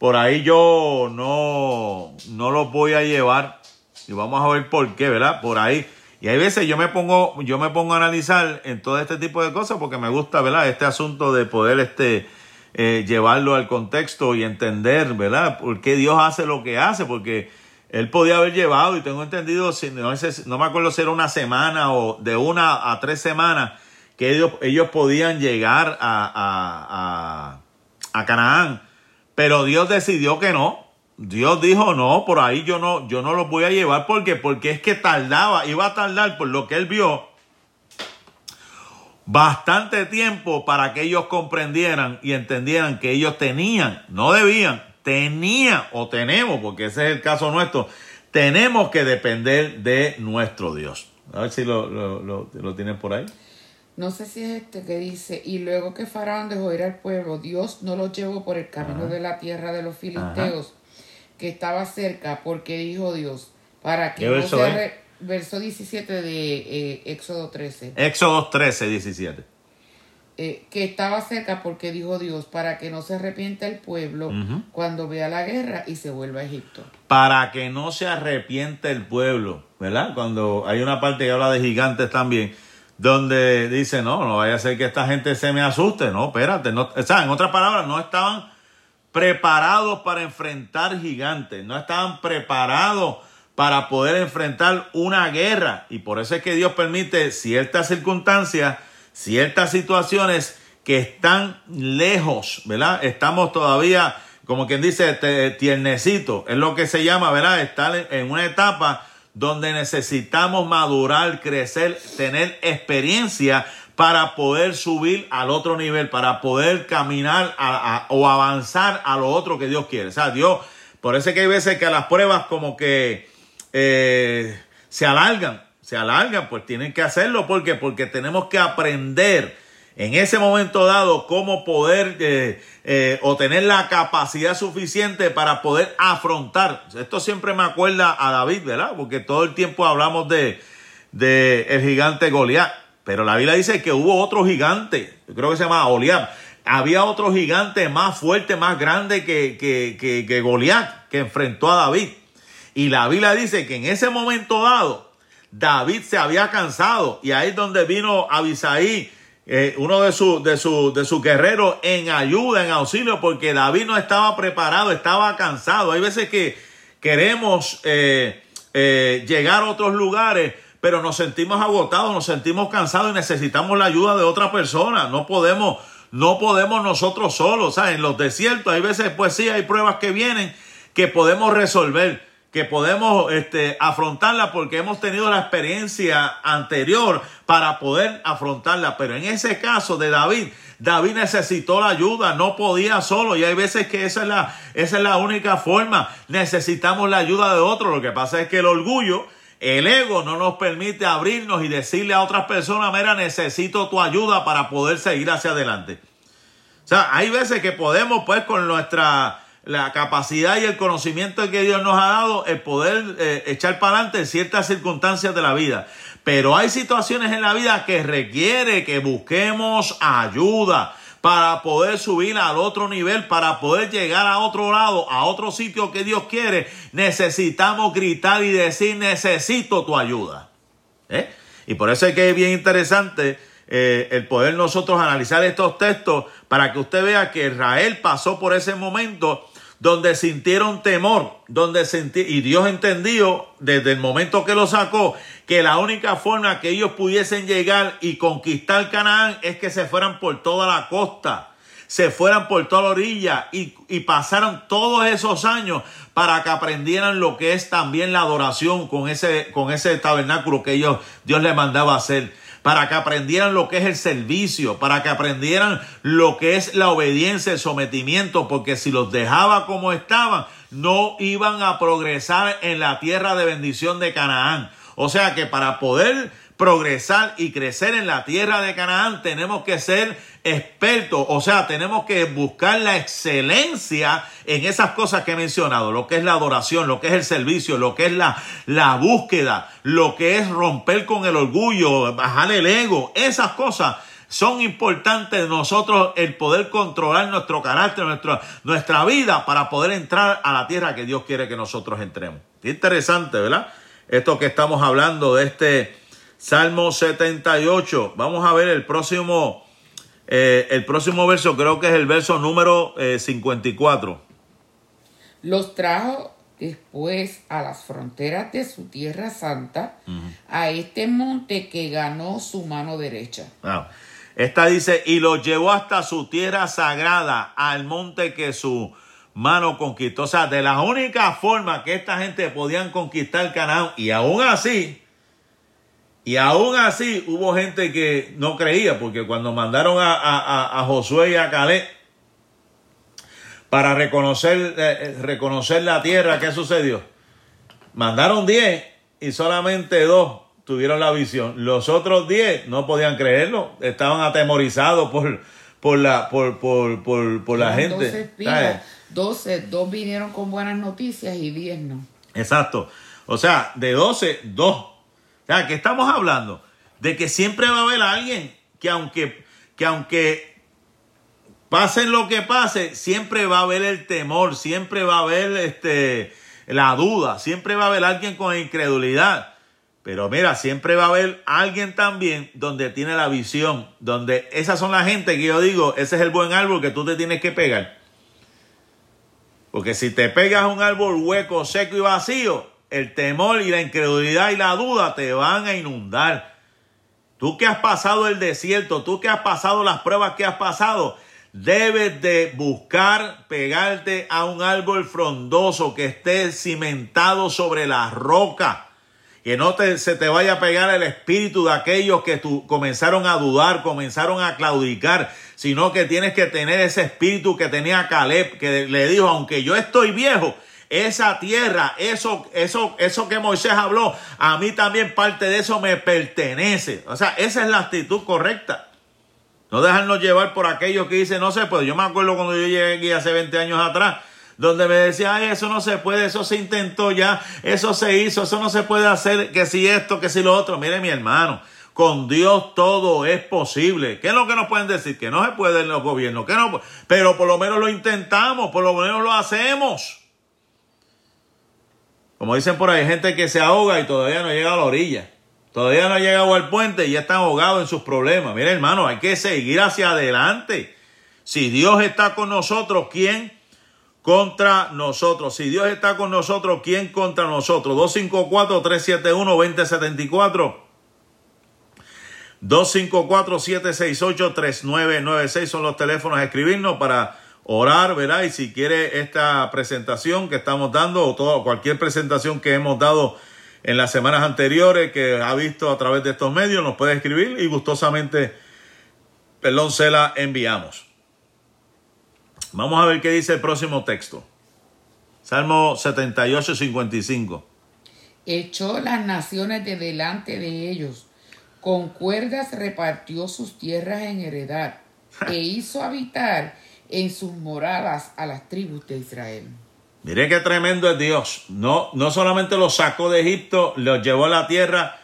Speaker 1: por ahí yo no, no los voy a llevar. Y vamos a ver por qué, ¿verdad? Por ahí. Y hay veces yo me pongo, yo me pongo a analizar en todo este tipo de cosas porque me gusta, ¿verdad? Este asunto de poder este, eh, llevarlo al contexto y entender, ¿verdad? Por qué Dios hace lo que hace, porque Él podía haber llevado, y tengo entendido, no, no me acuerdo si era una semana o de una a tres semanas, que ellos, ellos podían llegar a, a, a Canaán. Pero Dios decidió que no. Dios dijo, no, por ahí yo no, yo no los voy a llevar porque, porque es que tardaba, iba a tardar por lo que él vio bastante tiempo para que ellos comprendieran y entendieran que ellos tenían, no debían, tenían o tenemos, porque ese es el caso nuestro, tenemos que depender de nuestro Dios. A ver si lo, lo, lo tienen por ahí.
Speaker 2: No sé si es este que dice, y luego que Faraón dejó ir al pueblo, Dios no los llevó por el camino de la tierra de los filisteos, que estaba cerca, porque dijo Dios, para que
Speaker 1: verso
Speaker 2: no se verso 17 de eh, Éxodo 13.
Speaker 1: Éxodo 13, 17.
Speaker 2: eh, que estaba cerca porque dijo Dios, para que no se arrepienta el pueblo cuando vea la guerra y se vuelva a Egipto.
Speaker 1: Para que no se arrepienta el pueblo, ¿verdad? Cuando hay una parte que habla de gigantes también, donde dice, no, no vaya a ser que esta gente se me asuste, no, espérate, no, o sea, en otras palabras, no estaban preparados para enfrentar gigantes, no estaban preparados para poder enfrentar una guerra. Y por eso es que Dios permite ciertas circunstancias, ciertas situaciones que están lejos, ¿verdad? Estamos todavía, como quien dice, tiernecito. Es lo que se llama, ¿verdad? Estar en una etapa donde necesitamos madurar, crecer, tener experiencia para poder subir al otro nivel, para poder caminar o avanzar a lo otro que Dios quiere. O sea, Dios, por eso es que hay veces que las pruebas como que eh, se alargan, se alargan, pues tienen que hacerlo. ¿Por qué? Porque tenemos que aprender en ese momento dado cómo poder eh, eh, o tener la capacidad suficiente para poder afrontar. Esto siempre me acuerda a David, ¿verdad? Porque todo el tiempo hablamos de, de el gigante Goliat. Pero la Biblia dice que hubo otro gigante, creo que se llama Goliat. Había otro gigante más fuerte, más grande que, que, que, que Goliat, que enfrentó a David. Y la Biblia dice que en ese momento dado, David se había cansado. Y ahí es donde vino Abisaí, eh, uno de sus de su, de su guerreros, en ayuda, en auxilio, porque David no estaba preparado, estaba cansado. Hay veces que queremos eh, eh, llegar a otros lugares, pero nos sentimos agotados, nos sentimos cansados y necesitamos la ayuda de otra persona. No podemos, no podemos nosotros solos. ¿sabes? En los desiertos hay veces, pues sí, hay pruebas que vienen que podemos resolver que podemos este, afrontarla porque hemos tenido la experiencia anterior para poder afrontarla. Pero en ese caso de David, David necesitó la ayuda, no podía solo. Y hay veces que esa es la, esa es la única forma. Necesitamos la ayuda de otro. Lo que pasa es que el orgullo, el ego no nos permite abrirnos y decirle a otras personas, mira, necesito tu ayuda para poder seguir hacia adelante. O sea, hay veces que podemos pues con nuestra la capacidad y el conocimiento que Dios nos ha dado, el poder eh, echar para adelante ciertas circunstancias de la vida. Pero hay situaciones en la vida que requiere que busquemos ayuda para poder subir al otro nivel, para poder llegar a otro lado, a otro sitio que Dios quiere. Necesitamos gritar y decir, necesito tu ayuda. ¿Eh? Y por eso es que es bien interesante eh, el poder nosotros analizar estos textos para que usted vea que Israel pasó por ese momento donde sintieron temor, donde sentí, y Dios entendió desde el momento que lo sacó que la única forma que ellos pudiesen llegar y conquistar Canaán es que se fueran por toda la costa, se fueran por toda la orilla y, y pasaron todos esos años para que aprendieran lo que es también la adoración con ese, con ese tabernáculo que ellos, Dios les mandaba hacer para que aprendieran lo que es el servicio, para que aprendieran lo que es la obediencia, el sometimiento, porque si los dejaba como estaban, no iban a progresar en la tierra de bendición de Canaán. O sea que para poder progresar y crecer en la tierra de Canaán, tenemos que ser expertos, o sea, tenemos que buscar la excelencia en esas cosas que he mencionado, lo que es la adoración, lo que es el servicio, lo que es la, la búsqueda, lo que es romper con el orgullo, bajar el ego, esas cosas son importantes nosotros el poder controlar nuestro carácter, nuestra, nuestra vida para poder entrar a la tierra que Dios quiere que nosotros entremos. interesante, ¿verdad? Esto que estamos hablando de este Salmo 78. Vamos a ver el próximo, eh, el próximo verso, creo que es el verso número 54. Eh,
Speaker 2: Los trajo después a las fronteras de su tierra santa, a este monte que ganó su mano derecha.
Speaker 1: Esta dice, y lo llevó hasta su tierra sagrada, al monte que su mano conquistó. O sea, de la única forma que esta gente podían conquistar Canaán, y aún así, y aún así hubo gente que no creía, porque cuando mandaron a, Josué y a Caleb para reconocer, eh, eh, reconocer la tierra, ¿qué sucedió? Mandaron 10 y solamente dos tuvieron la visión. Los otros 10 no podían creerlo, estaban atemorizados por, por la, por, por, por, por la gente.
Speaker 2: 12, dos vinieron con buenas noticias y 10 no.
Speaker 1: Exacto. O sea, de 12, dos sea, que estamos hablando de que siempre va a haber alguien que aunque, que aunque pasen lo que pase, siempre va a haber el temor, siempre va a haber este, la duda, siempre va a haber alguien con incredulidad. Pero mira, siempre va a haber alguien también donde tiene la visión, donde esas son la gente que yo digo, ese es el buen árbol que tú te tienes que pegar. Porque si te pegas un árbol hueco, seco y vacío, el temor y la incredulidad y la duda te van a inundar. Tú que has pasado el desierto, tú que has pasado las pruebas que has pasado, debes de buscar pegarte a un árbol frondoso que esté cimentado sobre la roca. Que no te, se te vaya a pegar el espíritu de aquellos que tú, comenzaron a dudar, comenzaron a claudicar, sino que tienes que tener ese espíritu que tenía Caleb, que le dijo, aunque yo estoy viejo, esa tierra, eso, eso, eso que Moisés habló, a mí también parte de eso me pertenece. O sea, esa es la actitud correcta. No dejarnos llevar por aquellos que dicen, no se puede. Yo me acuerdo cuando yo llegué aquí hace 20 años atrás, donde me decía, ay, eso no se puede, eso se intentó ya, eso se hizo, eso no se puede hacer, que si esto, que si lo otro. Mire, mi hermano, con Dios todo es posible. ¿Qué es lo que nos pueden decir? Que no se puede en los gobiernos, que no, pero por lo menos lo intentamos, por lo menos lo hacemos. Como dicen por ahí, gente que se ahoga y todavía no llega a la orilla. Todavía no ha llegado al puente y ya están ahogados en sus problemas. Mire, hermano, hay que seguir hacia adelante. Si Dios está con nosotros, ¿quién contra nosotros? Si Dios está con nosotros, ¿quién contra nosotros? 254-371-2074. 254-768-3996 son los teléfonos a escribirnos para orar, ¿verdad? Y si quiere esta presentación que estamos dando o toda, cualquier presentación que hemos dado en las semanas anteriores que ha visto a través de estos medios, nos puede escribir y gustosamente, perdón, se la enviamos. Vamos a ver qué dice el próximo texto. Salmo 78, 55.
Speaker 2: Echó las naciones de delante de ellos, con cuerdas repartió sus tierras en heredad, e hizo habitar en sus moradas a las tribus de Israel.
Speaker 1: Mire qué tremendo es Dios. No, no solamente los sacó de Egipto, los llevó a la tierra.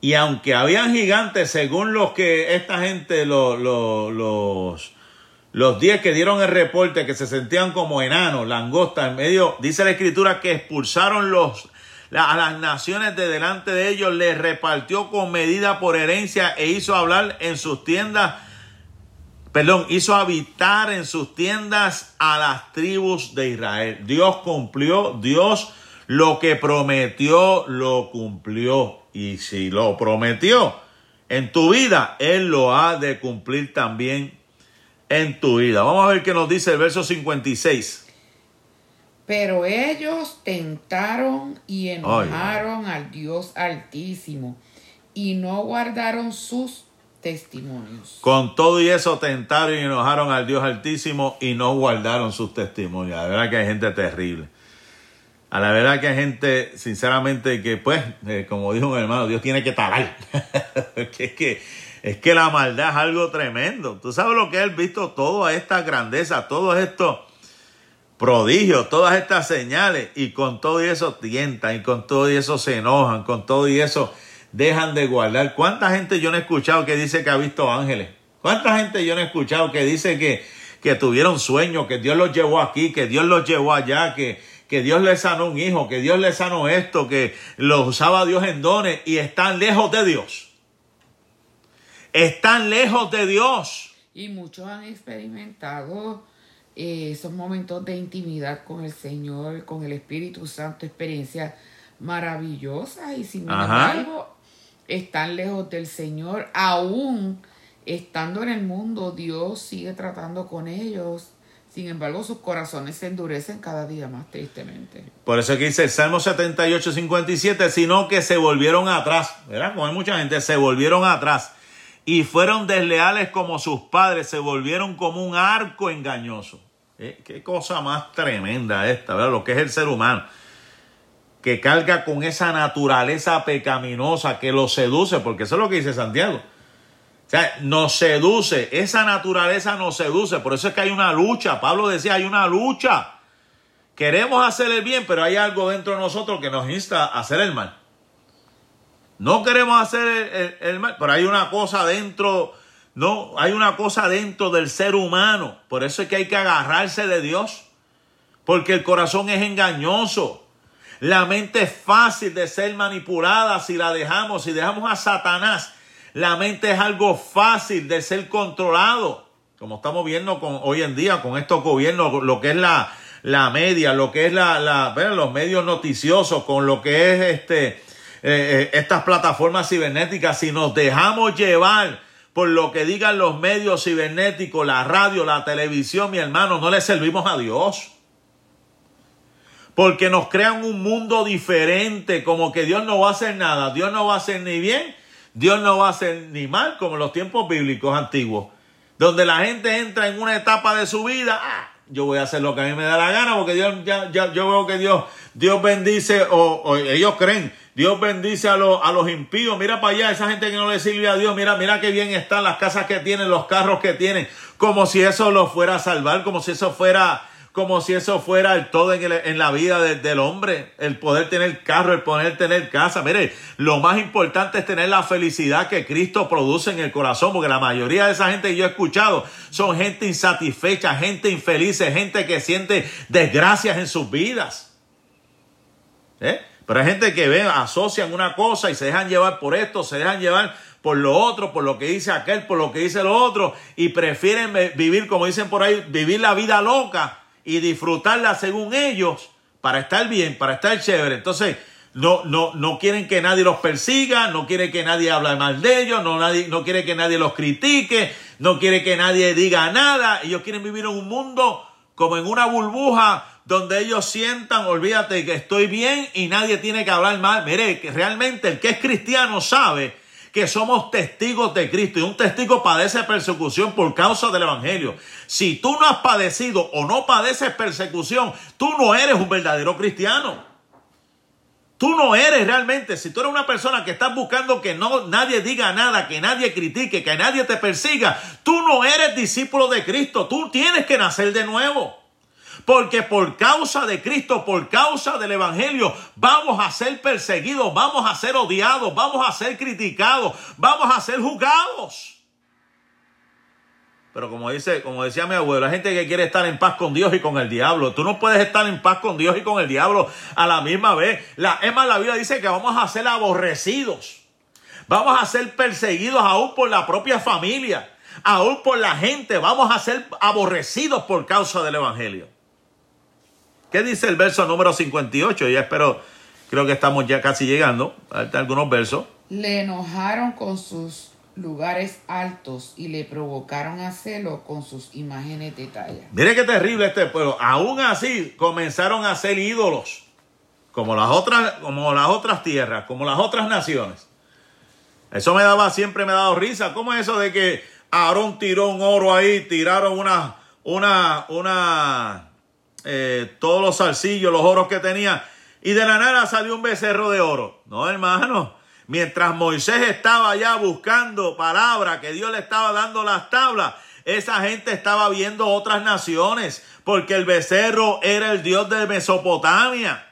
Speaker 1: Y aunque habían gigantes, según los que esta gente, los, los, los diez que dieron el reporte, que se sentían como enanos, langostas en medio, dice la escritura que expulsaron los, a las naciones de delante de ellos, les repartió con medida por herencia e hizo hablar en sus tiendas perdón, hizo habitar en sus tiendas a las tribus de Israel. Dios cumplió, Dios lo que prometió, lo cumplió. Y si lo prometió en tu vida, Él lo ha de cumplir también en tu vida. Vamos a ver qué nos dice el verso 56.
Speaker 2: Pero ellos tentaron y enojaron al Dios Altísimo y no guardaron sus testimonios.
Speaker 1: Con todo y eso tentaron y enojaron al Dios Altísimo y no guardaron sus testimonios. La verdad que hay gente terrible. A la verdad que hay gente, sinceramente, que pues, eh, como dijo un hermano, Dios tiene que talar. es, que, es que la maldad es algo tremendo. Tú sabes lo que él visto, toda esta grandeza, todos estos prodigios, todas estas señales, y con todo y eso tientan, y con todo y eso se enojan, con todo y eso dejan de guardar. ¿Cuánta gente yo no he escuchado que dice que ha visto ángeles? ¿Cuánta gente yo no he escuchado que dice que, que tuvieron sueños, que Dios los llevó aquí, que Dios los llevó allá, que, que Dios les sanó un hijo, que Dios les sanó esto, que los usaba Dios en dones y están lejos de Dios? Están lejos de Dios.
Speaker 2: Y muchos han experimentado eh, esos momentos de intimidad con el Señor, con el Espíritu Santo, experiencias maravillosas y sin embargo están lejos del Señor, aún estando en el mundo, Dios sigue tratando con ellos. Sin embargo, sus corazones se endurecen cada día más tristemente.
Speaker 1: Por eso que dice el Salmo 78, 57, sino que se volvieron atrás, ¿verdad? Como hay mucha gente, se volvieron atrás y fueron desleales como sus padres, se volvieron como un arco engañoso. ¿Eh? Qué cosa más tremenda esta, ¿verdad? Lo que es el ser humano que carga con esa naturaleza pecaminosa que lo seduce, porque eso es lo que dice Santiago. O sea, nos seduce, esa naturaleza nos seduce, por eso es que hay una lucha. Pablo decía, hay una lucha. Queremos hacer el bien, pero hay algo dentro de nosotros que nos insta a hacer el mal. No queremos hacer el, mal, pero hay una cosa dentro No, hay una cosa dentro del ser humano. Por eso es que hay que agarrarse de Dios. Porque el corazón es engañoso. La mente es fácil de ser manipulada si la dejamos, si dejamos a Satanás. La mente es algo fácil de ser controlado. Como estamos viendo con, hoy en día con estos gobiernos, lo que es la, la media, lo que es la, la los medios noticiosos, con lo que es este, eh, eh, estas plataformas cibernéticas, si nos dejamos llevar por lo que digan los medios cibernéticos, la radio, la televisión, mi hermano, no le servimos a Dios. Porque nos crean un mundo diferente, como que Dios no va a hacer nada, Dios no va a hacer ni bien, Dios no va a hacer ni mal, como en los tiempos bíblicos antiguos, donde la gente entra en una etapa de su vida, ah, yo voy a hacer lo que a mí me da la gana, porque Dios, ya, ya, yo veo que Dios, Dios bendice, o ellos creen Dios bendice a, los, a los impíos. Mira para allá, esa gente que no le sirve a Dios. Mira, mira qué bien están las casas que tienen, los carros que tienen. Como si eso lo fuera a salvar, como si eso fuera, como si eso fuera el todo en, en la vida del hombre. El poder tener carro, el poder tener casa. Mire, lo más importante es tener la felicidad que Cristo produce en el corazón, porque la mayoría de esa gente que yo he escuchado son gente insatisfecha, gente infeliz, gente que siente desgracias en sus vidas. ¿Eh? Pero hay gente que ve, asocian una cosa y se dejan llevar por esto, se dejan llevar por lo otro, por lo que dice aquel, por lo que dice lo otro, y prefieren vivir, como dicen por ahí, vivir la vida loca y disfrutarla según ellos para estar bien, para estar chévere. Entonces, no, no, no quieren que nadie los persiga, no quieren que nadie hable mal de ellos, no, nadie, no quieren que nadie los critique, no quieren que nadie diga nada. Ellos quieren vivir en un mundo como en una burbuja donde ellos sientan, olvídate que estoy bien y nadie tiene que hablar mal. Mire, que realmente el que es cristiano sabe que somos testigos de Cristo y un testigo padece persecución por causa del Evangelio. Si tú no has padecido o no padeces persecución, tú no eres un verdadero cristiano. Tú no eres realmente, si tú eres una persona que estás buscando que no nadie diga nada, que nadie critique, que nadie te persiga, tú no eres discípulo de Cristo, tú tienes que nacer de nuevo. Porque por causa de Cristo, por causa del Evangelio, vamos a ser perseguidos, vamos a ser odiados, vamos a ser criticados, vamos a ser juzgados. Pero como dice, como decía mi abuelo, la gente que quiere estar en paz con Dios y con el diablo. Tú no puedes estar en paz con Dios y con el diablo a la misma vez. La, es más, la Biblia dice que vamos a ser aborrecidos. Vamos a ser perseguidos aún por la propia familia, aún por la gente. Vamos a ser aborrecidos por causa del Evangelio. ¿Qué dice el verso número 58? Ya espero, creo que estamos ya casi llegando. a algunos versos.
Speaker 2: Le enojaron con sus lugares altos y le provocaron a celo con sus imágenes de talla.
Speaker 1: Mire qué terrible este pueblo. Aún así comenzaron a ser ídolos, como las otras, como las otras tierras, como las otras naciones. Eso me daba, siempre me ha dado risa. ¿Cómo es eso de que Aarón tiró un oro ahí, tiraron una, una, una, eh, todos los zarcillos, los oros que tenía, y de la nada salió un becerro de oro. No, hermano. Mientras Moisés estaba allá buscando palabra, que Dios le estaba dando las tablas, esa gente estaba viendo otras naciones, porque el becerro era el dios de Mesopotamia.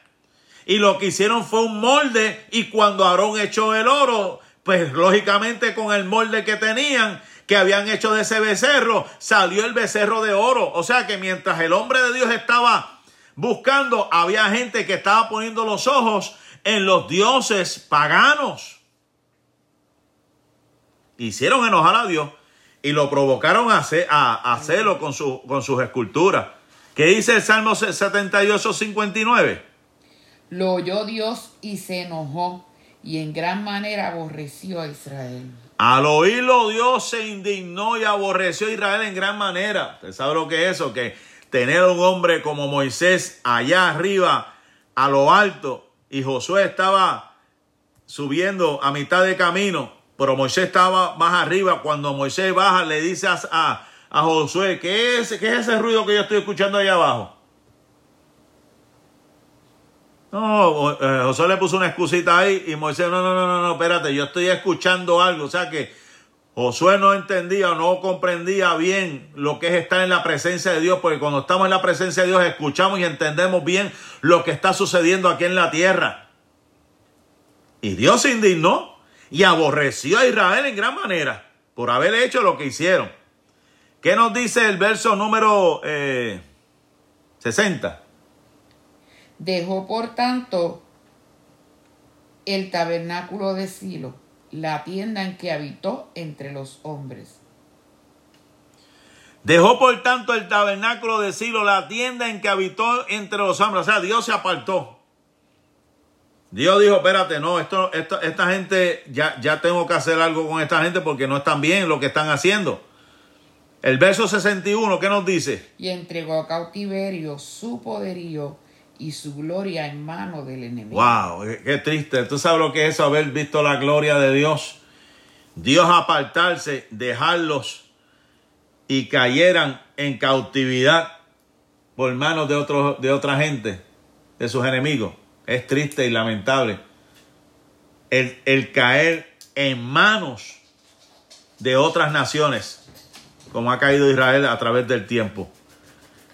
Speaker 1: Y lo que hicieron fue un molde, y cuando Aarón echó el oro, pues lógicamente con el molde que tenían, que habían hecho de ese becerro, salió el becerro de oro. O sea que mientras el hombre de Dios estaba buscando, había gente que estaba poniendo los ojos en los dioses paganos. Hicieron enojar a Dios y lo provocaron a, hacerlo con, con sus esculturas. ¿Qué dice el Salmo 78, 59?
Speaker 2: Lo oyó Dios y se enojó y en gran manera aborreció a Israel.
Speaker 1: Al oírlo Dios se indignó y aborreció a Israel en gran manera. ¿Usted sabe lo que es eso? Que tener un hombre como Moisés allá arriba, a lo alto, y Josué estaba subiendo a mitad de camino, pero Moisés estaba más arriba. Cuando Moisés baja, le dice a, a, Josué, ¿qué es, ¿qué es ese ruido que yo estoy escuchando allá abajo? No, eh, Josué le puso una excusita ahí y Moisés, no, no, no, no, no, espérate, yo estoy escuchando algo. O sea que Josué no entendía o no comprendía bien lo que es estar en la presencia de Dios, porque cuando estamos en la presencia de Dios escuchamos y entendemos bien lo que está sucediendo aquí en la tierra. Y Dios se indignó y aborreció a Israel en gran manera. por haber hecho lo que hicieron. ¿Qué nos dice el verso número 60?
Speaker 2: Dejó por tanto el tabernáculo de Silo, la tienda en que habitó entre los hombres.
Speaker 1: Dejó por tanto el tabernáculo de Silo, la tienda en que habitó entre los hombres. O sea, Dios se apartó. Dios dijo, espérate, no, esto, esta gente, ya, ya tengo que hacer algo con esta gente porque no están bien lo que están haciendo. El verso 61, ¿qué nos dice?
Speaker 2: Y entregó a cautiverio su poderío y su gloria en mano del enemigo.
Speaker 1: Wow, qué triste. ¿Tú sabes lo que es haber visto la gloria de Dios? Dios apartarse, dejarlos y cayeran en cautividad por manos de, otro, de otra gente, de sus enemigos. Es triste y lamentable. El, el caer en manos de otras naciones, como ha caído Israel a través del tiempo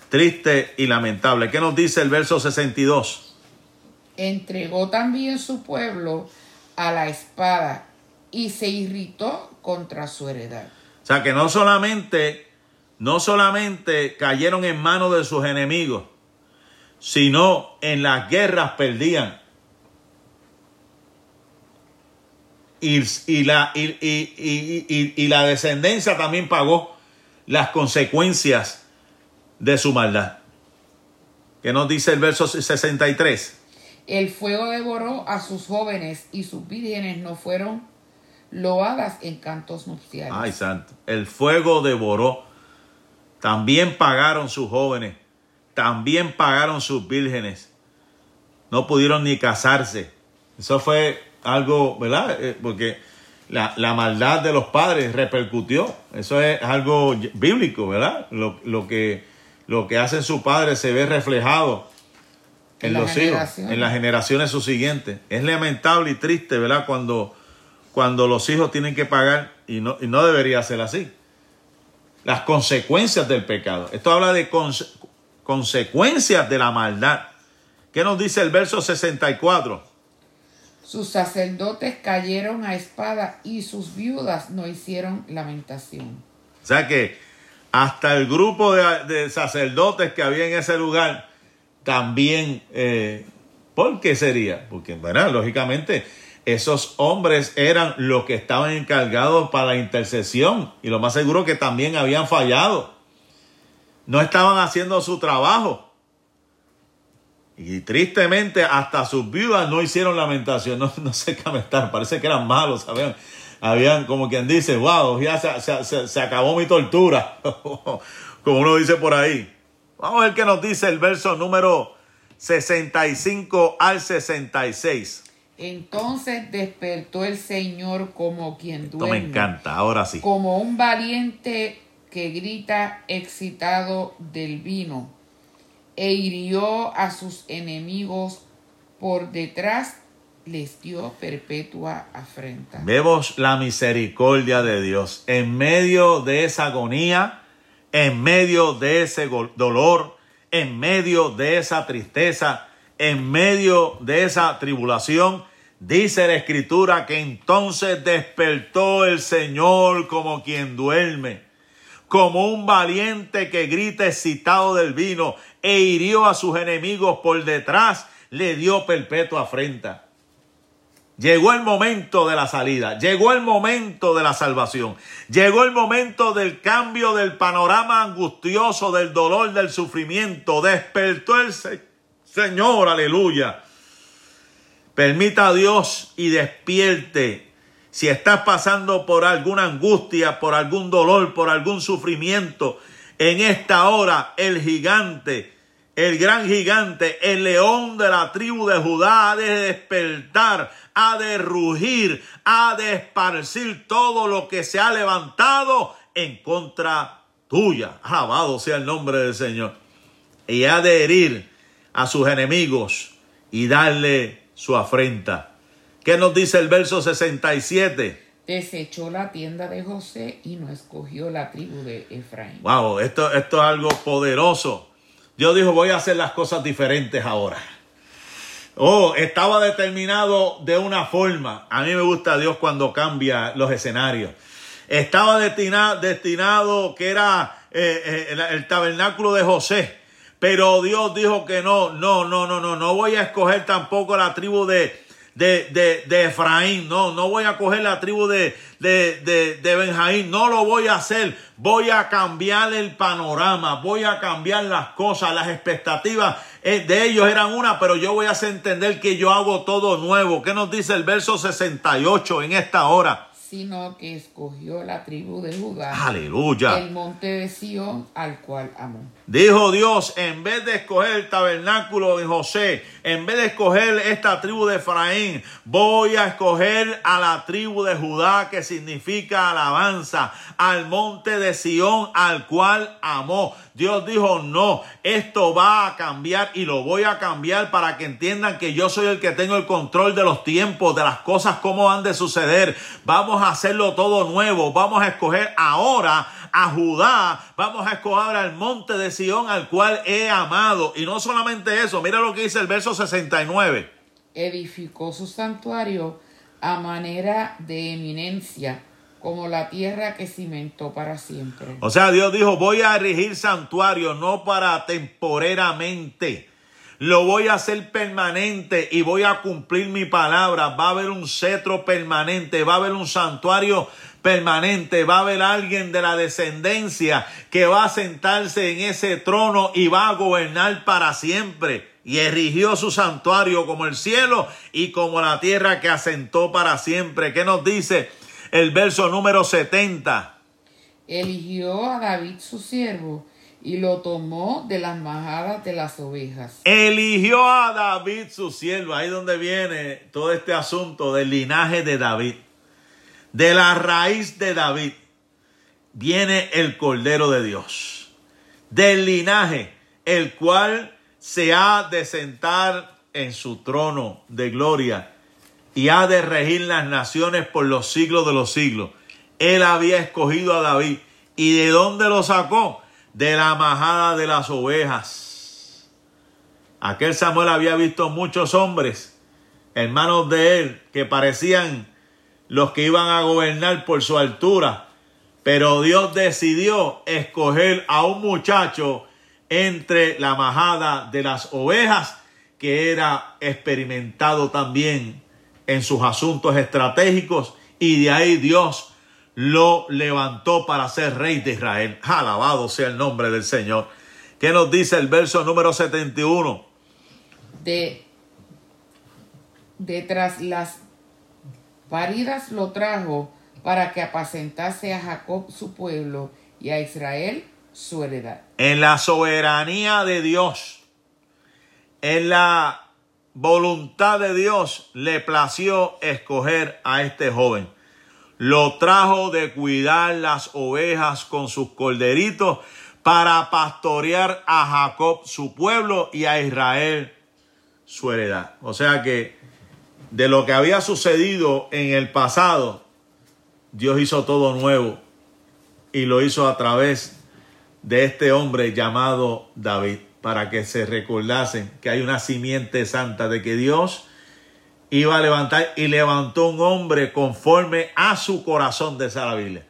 Speaker 1: triste y lamentable. ¿Qué nos dice el verso 62?
Speaker 2: Entregó también su pueblo a la espada y se irritó contra su heredad.
Speaker 1: O sea que no solamente, no solamente cayeron en manos de sus enemigos, sino en las guerras perdían. Y, y la, y, y, la descendencia también pagó las consecuencias de su maldad. ¿Qué nos dice el verso 63?
Speaker 2: El fuego devoró a sus jóvenes y sus vírgenes no fueron loadas en cantos nupciales.
Speaker 1: Ay, santo. El fuego devoró. También pagaron sus jóvenes. También pagaron sus vírgenes. No pudieron ni casarse. Eso fue algo, ¿verdad? Eh, porque la, maldad de los padres repercutió. Eso es algo bíblico, ¿verdad? Lo, lo que lo que hacen sus padres se ve reflejado en, los hijos, en las generaciones subsiguientes. Es lamentable y triste, ¿verdad? Cuando, cuando los hijos tienen que pagar y no, y no debería ser así. Las consecuencias del pecado. Esto habla de consecuencias de la maldad. ¿Qué nos dice el verso 64?
Speaker 2: Sus sacerdotes cayeron a espada y sus viudas no hicieron lamentación.
Speaker 1: O sea que hasta el grupo de, sacerdotes que había en ese lugar también, eh, ¿por qué sería? Porque, bueno, lógicamente, esos hombres eran los que estaban encargados para la intercesión y lo más seguro que también habían fallado. No estaban haciendo su trabajo. Y tristemente hasta sus viudas no hicieron lamentación. No, no sé qué estar, parece que eran malos, ¿saben? Habían como quien dice, wow, ya se, acabó mi tortura, como uno dice por ahí. Vamos a ver qué nos dice el verso número 65 al 66.
Speaker 2: Entonces despertó el Señor como quien duerme.
Speaker 1: Esto me encanta, ahora sí.
Speaker 2: Como un valiente que grita excitado del vino e hirió a sus enemigos por detrás les dio perpetua afrenta.
Speaker 1: Vemos la misericordia de Dios en medio de esa agonía, en medio de ese dolor, en medio de esa tristeza, en medio de esa tribulación. Dice la escritura que entonces despertó el Señor como quien duerme, como un valiente que grita excitado del vino e hirió a sus enemigos por detrás, le dio perpetua afrenta. Llegó el momento de la salida, llegó el momento de la salvación, llegó el momento del cambio del panorama angustioso, del dolor, del sufrimiento. Despertó el Señor, aleluya. Permita a Dios y despierte. Si estás pasando por alguna angustia, por algún dolor, por algún sufrimiento, en esta hora el gigante, el gran gigante, el león de la tribu de Judá ha de despertar ha de rugir, ha de esparcir todo lo que se ha levantado en contra tuya. Alabado sea el nombre del Señor. Y ha de herir a sus enemigos y darle su afrenta. ¿Qué nos dice el verso 67?
Speaker 2: Desechó la tienda de José y no escogió la tribu de Efraín.
Speaker 1: Wow, esto, esto es algo poderoso. Dios dijo, voy a hacer las cosas diferentes ahora. Oh, estaba determinado de una forma. A mí me gusta Dios cuando cambia los escenarios. Estaba destinado, destinado que era eh, eh, el, tabernáculo de José. Pero Dios dijo que no, no, no, no, no, no voy a escoger tampoco la tribu de, de, de, de Efraín, no, no voy a coger la tribu de, de, de, Benjamín, no lo voy a hacer, voy a cambiar el panorama, voy a cambiar las cosas, las expectativas de ellos eran una, pero yo voy a hacer entender que yo hago todo nuevo. ¿Qué nos dice el verso 68 en esta hora?
Speaker 2: sino que escogió la tribu de Judá,
Speaker 1: Aleluya.
Speaker 2: el monte de Sión, al cual amó.
Speaker 1: Dijo Dios, en vez de escoger el tabernáculo de José, en vez de escoger esta tribu de Efraín, voy a escoger a la tribu de Judá, que significa alabanza, al monte de Sión, al cual amó. Dios dijo, no, esto va a cambiar y lo voy a cambiar para que entiendan que yo soy el que tengo el control de los tiempos, de las cosas, cómo han de suceder. Vamos a hacerlo todo nuevo. Vamos a escoger ahora a Judá. Vamos a escoger al monte de Sión al cual he amado. Y no solamente eso, mira lo que dice el verso 69.
Speaker 2: Edificó su santuario a manera de eminencia, como la tierra que cimentó para siempre.
Speaker 1: O sea, Dios dijo, voy a erigir santuario no para temporeramente. Lo voy a hacer permanente y voy a cumplir mi palabra. Va a haber un cetro permanente, va a haber un santuario permanente, va a haber alguien de la descendencia que va a sentarse en ese trono y va a gobernar para siempre. Y erigió su santuario como el cielo y como la tierra que asentó para siempre. ¿Qué nos dice el verso número 70?
Speaker 2: Eligió a David su siervo y lo tomó de las majadas de las ovejas.
Speaker 1: Eligió a David su siervo. Ahí donde viene todo este asunto del linaje de David. De la raíz de David viene el Cordero de Dios. Del linaje, el cual se ha de sentar en su trono de gloria y ha de regir las naciones por los siglos de los siglos. Él había escogido a David. ¿Y de dónde lo sacó? De la majada de las ovejas. Aquel Samuel había visto muchos hombres, hermanos de él, que parecían los que iban a gobernar por su altura. Pero Dios decidió escoger a un muchacho entre la majada de las ovejas que era experimentado también en sus asuntos estratégicos y de ahí Dios lo levantó para ser rey de Israel. Alabado sea el nombre del Señor. ¿Qué nos dice el verso número 71?
Speaker 2: De, de tras las paridas lo trajo para que apacentase a Jacob su pueblo y a Israel su heredad.
Speaker 1: En la soberanía de Dios, en la voluntad de Dios, le plació escoger a este joven. Lo trajo de cuidar las ovejas con sus corderitos para pastorear a Jacob su pueblo y a Israel su heredad. O sea que de lo que había sucedido en el pasado, Dios hizo todo nuevo y lo hizo a través de este hombre llamado David, para que se recordasen que hay una simiente santa de que Dios iba a levantar y levantó un hombre conforme a su corazón, de.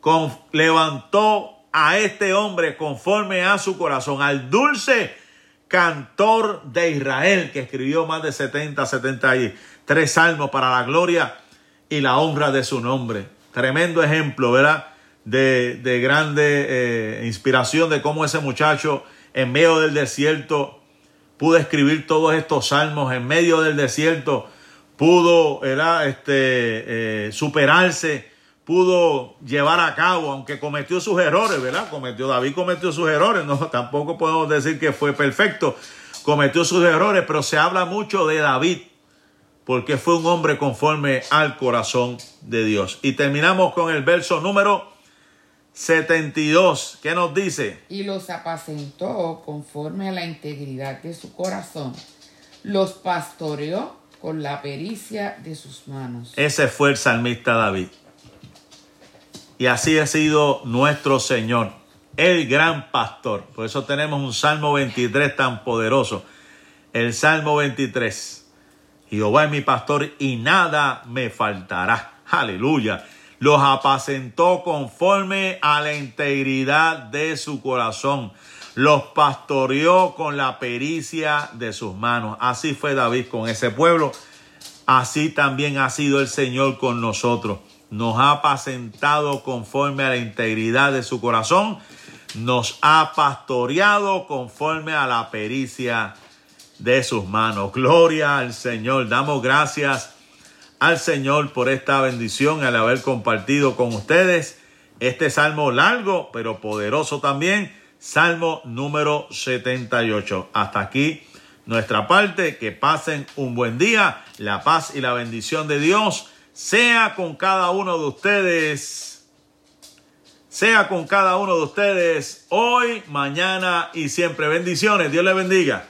Speaker 1: Con, levantó a este hombre conforme a su corazón, al dulce cantor de Israel, que escribió más de 70, 73 salmos para la gloria y la honra de su nombre. Tremendo ejemplo, ¿verdad? De, de grande eh, inspiración de cómo ese muchacho en medio del desierto pudo escribir todos estos salmos, en medio del desierto pudo ¿verdad? Este, eh, superarse, pudo llevar a cabo, aunque cometió sus errores, ¿verdad? Cometió, David cometió sus errores, no, tampoco podemos decir que fue perfecto, cometió sus errores, pero se habla mucho de David, porque fue un hombre conforme al corazón de Dios. Y terminamos con el verso número 72. ¿Qué nos dice?
Speaker 2: Y los apacentó conforme a la integridad de su corazón. Los pastoreó con la pericia de sus manos.
Speaker 1: Ese fue el salmista David. Y así ha sido nuestro Señor, el gran pastor. Por eso tenemos un Salmo 23 tan poderoso. El Salmo 23. Jehová es mi pastor y nada me faltará. Aleluya. los apacentó conforme a la integridad de su corazón, los pastoreó con la pericia de sus manos. Así fue David con ese pueblo, así también ha sido el Señor con nosotros. Nos ha apacentado conforme a la integridad de su corazón, nos ha pastoreado conforme a la pericia de sus manos. Gloria al Señor. Damos gracias al Señor por esta bendición, al haber compartido con ustedes este salmo largo, pero poderoso también, salmo número 78. Hasta aquí nuestra parte, que pasen un buen día, la paz y la bendición de Dios sea con cada uno de ustedes, sea con cada uno de ustedes hoy, mañana y siempre. Bendiciones, Dios les bendiga.